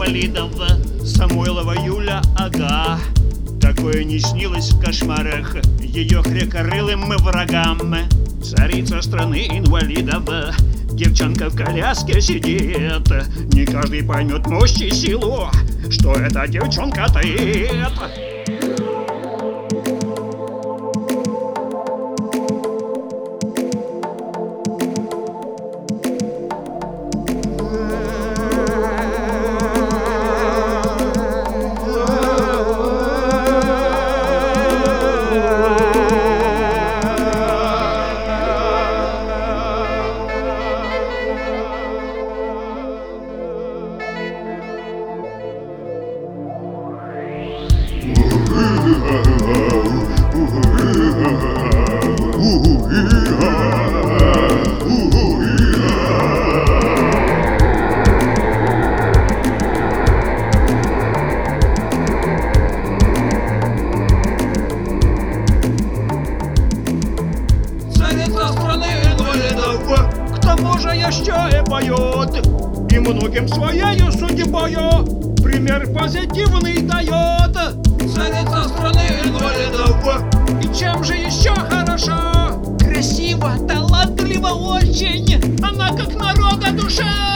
инвалидов Самойлова Юля Ага. Такое не снилось в кошмарах. Ее хрекорылым врагам. Царица страны инвалидов Девчонка в коляске сидит. Не каждый поймет мощь и силу Что эта девчонка таит Царица страны инвалидов, К тому же еще и поет, и многим своею судьбою пример позитивный дает. Царица страны инвалидов, И чем же еще хорошо? Красиво, талантливо очень, она как народа душа.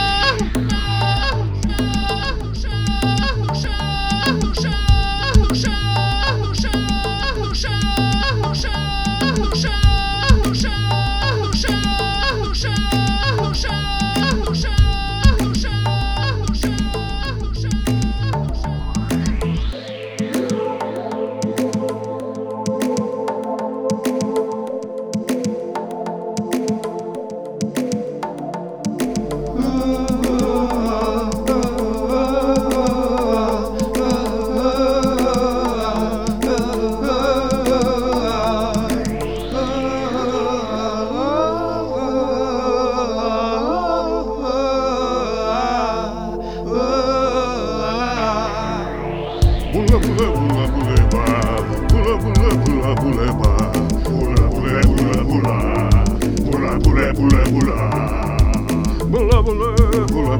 Bola bola bola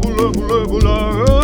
bola bola